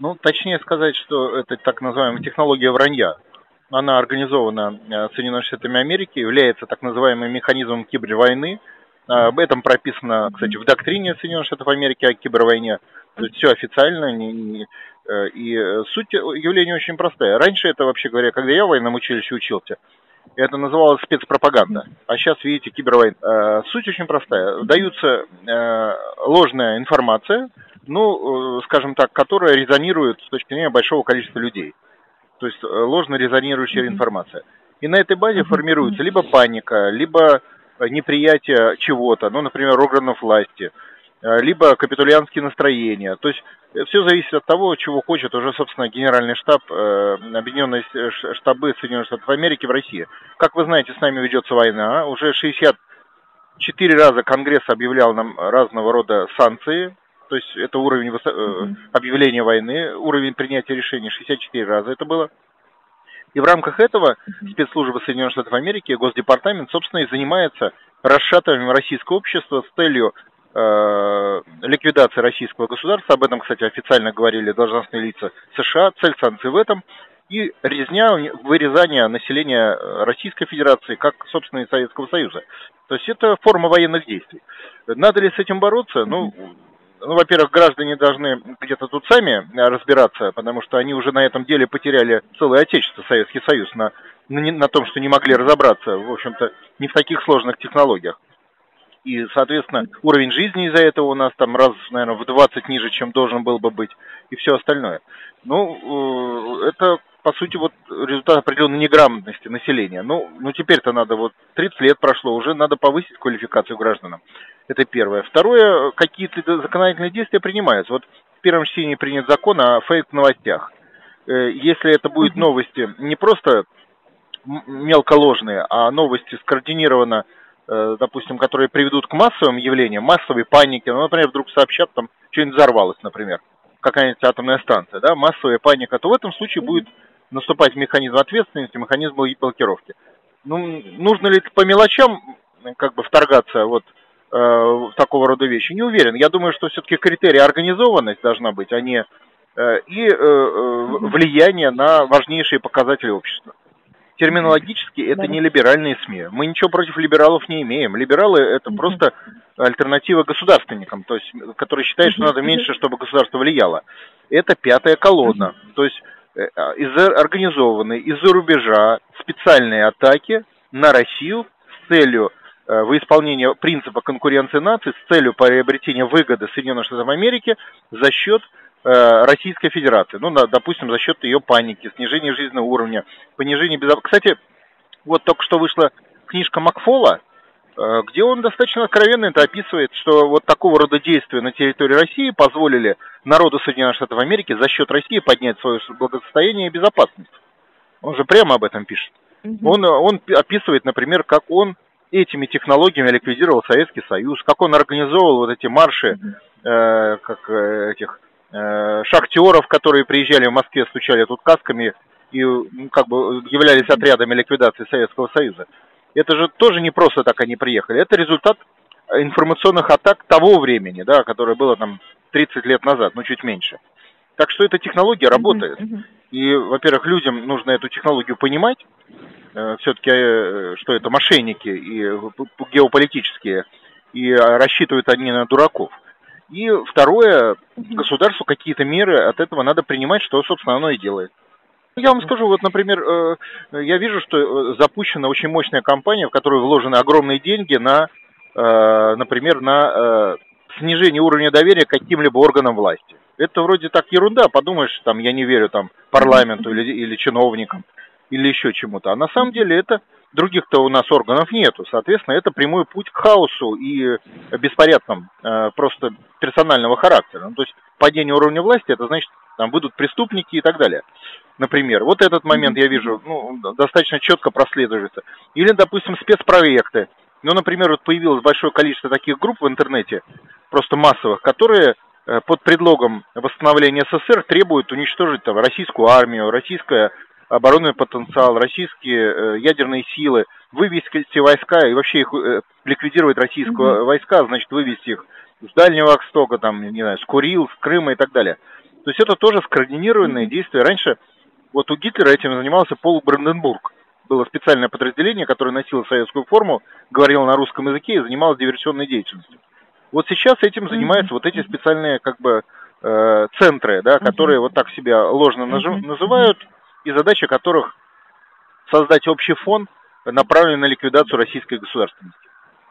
Ну, точнее сказать, что это так называемая технология вранья. Она организована э, Соединенными Штатами Америки, является так называемым механизмом кибервойны. Э, об этом прописано, кстати, в доктрине Соединенных Штатов Америки о кибервойне. То есть все официально, не, не, э, и суть явления очень простая. Раньше это, вообще говоря, когда я в военном училище учился, это называлось спецпропаганда. А сейчас, видите, кибервойна. Суть очень простая. Даются ложная информация, ну, скажем так, которая резонирует с точки зрения большого количества людей то есть э, ложно резонирующая mm-hmm. информация. И на этой базе mm-hmm. формируется либо паника, либо э, неприятие чего-то, ну, например, органов власти, э, либо капитулянские настроения. То есть все зависит от того, чего хочет уже, собственно, Генеральный штаб э, Объединенные штабы Соединенных Штатов Америки в России. Как вы знаете, с нами ведется война. Уже 64 раза Конгресс объявлял нам разного рода санкции то есть это уровень mm-hmm. объявления войны, уровень принятия решений 64 раза это было. И в рамках этого спецслужбы Соединенных Штатов Америки, Госдепартамент, собственно, и занимается расшатыванием российского общества с целью э, ликвидации российского государства. Об этом, кстати, официально говорили должностные лица США. Цель санкций в этом. И резня, вырезание населения Российской Федерации, как, собственно, и Советского Союза. То есть это форма военных действий. Надо ли с этим бороться? Ну, ну, во-первых, граждане должны где-то тут сами разбираться, потому что они уже на этом деле потеряли целое отечество, Советский Союз, на, на, на том, что не могли разобраться, в общем-то, не в таких сложных технологиях. И, соответственно, уровень жизни из-за этого у нас там раз, наверное, в 20 ниже, чем должен был бы быть, и все остальное. Ну, э, это, по сути, вот результат определенной неграмотности населения. Ну, ну теперь-то надо, вот 30 лет прошло, уже надо повысить квалификацию гражданам. Это первое. Второе, какие-то законодательные действия принимаются. Вот в первом чтении принят закон о фейк-новостях. Э, если это будут новости не просто мелко ложные, а новости скоординированно, э, допустим, которые приведут к массовым явлениям, массовой панике, ну, например, вдруг сообщат, там, что-нибудь взорвалось, например, какая-нибудь атомная станция, да, массовая паника, то в этом случае будет наступать механизм ответственности, механизм блокировки. Ну, нужно ли по мелочам как бы вторгаться вот э, такого рода вещи? Не уверен. Я думаю, что все-таки критерий организованность должна быть, а не э, и э, э влияние на важнейшие показатели общества. Терминологически это не либеральные СМИ. Мы ничего против либералов не имеем. Либералы это просто альтернатива государственникам, то есть, которые считают, что надо меньше, чтобы государство влияло. Это пятая колонна. То есть э, из организованные из-за рубежа специальные атаки на Россию с целью Э, в исполнение принципа конкуренции наций с целью приобретения выгоды Соединенных Штатов Америки за счет э, Российской Федерации. Ну, допустим, за счет ее паники, снижения жизненного уровня, понижения безопасности. Кстати, вот только что вышла книжка Макфола, где он достаточно откровенно это описывает, что вот такого рода действия на территории России позволили народу Соединенных Штатов Америки за счет России поднять свое благосостояние и безопасность. Он же прямо об этом пишет. Он, он описывает, например, как он этими технологиями ликвидировал Советский Союз, как он организовывал вот эти марши, э, как э, этих э, шахтеров, которые приезжали в Москве, стучали тут касками и ну, как бы являлись отрядами ликвидации Советского Союза. Это же тоже не просто так они приехали, это результат информационных атак того времени, да, которое было там 30 лет назад, ну чуть меньше. Так что эта технология работает. И, во-первых, людям нужно эту технологию понимать, Э, все-таки, э, что это мошенники и геополитические, и рассчитывают они на дураков. И второе, государству какие-то меры от этого надо принимать, что, собственно, оно и делает. Я вам скажу, вот, например, э, я вижу, что запущена очень мощная кампания, в которую вложены огромные деньги на, например, на снижение уровня доверия к каким-либо органам власти. Это вроде так ерунда, подумаешь, там, я не верю там парламенту или, или чиновникам или еще чему-то. А на самом деле это других-то у нас органов нету. Соответственно, это прямой путь к хаосу и беспорядкам э, просто персонального характера. Ну, то есть падение уровня власти, это значит, там будут преступники и так далее. Например, вот этот момент я вижу, ну, достаточно четко прослеживается. Или, допустим, спецпроекты. Ну, например, вот появилось большое количество таких групп в интернете, просто массовых, которые э, под предлогом восстановления СССР требуют уничтожить там, российскую армию, российское оборонный потенциал, российские э, ядерные силы, вывести войска и вообще их э, ликвидировать российские mm-hmm. войска, значит вывести их с Дальнего Востока, там, не знаю, с Курил, с Крыма и так далее. То есть это тоже скоординированное действие. Раньше вот у Гитлера этим занимался Пол Бранденбург. Было специальное подразделение, которое носило советскую форму, говорило на русском языке и занималось диверсионной деятельностью. Вот сейчас этим занимаются вот эти специальные как бы э, центры, да, которые вот так себя ложно называют, и задача которых создать общий фон, направленный на ликвидацию российской государственности.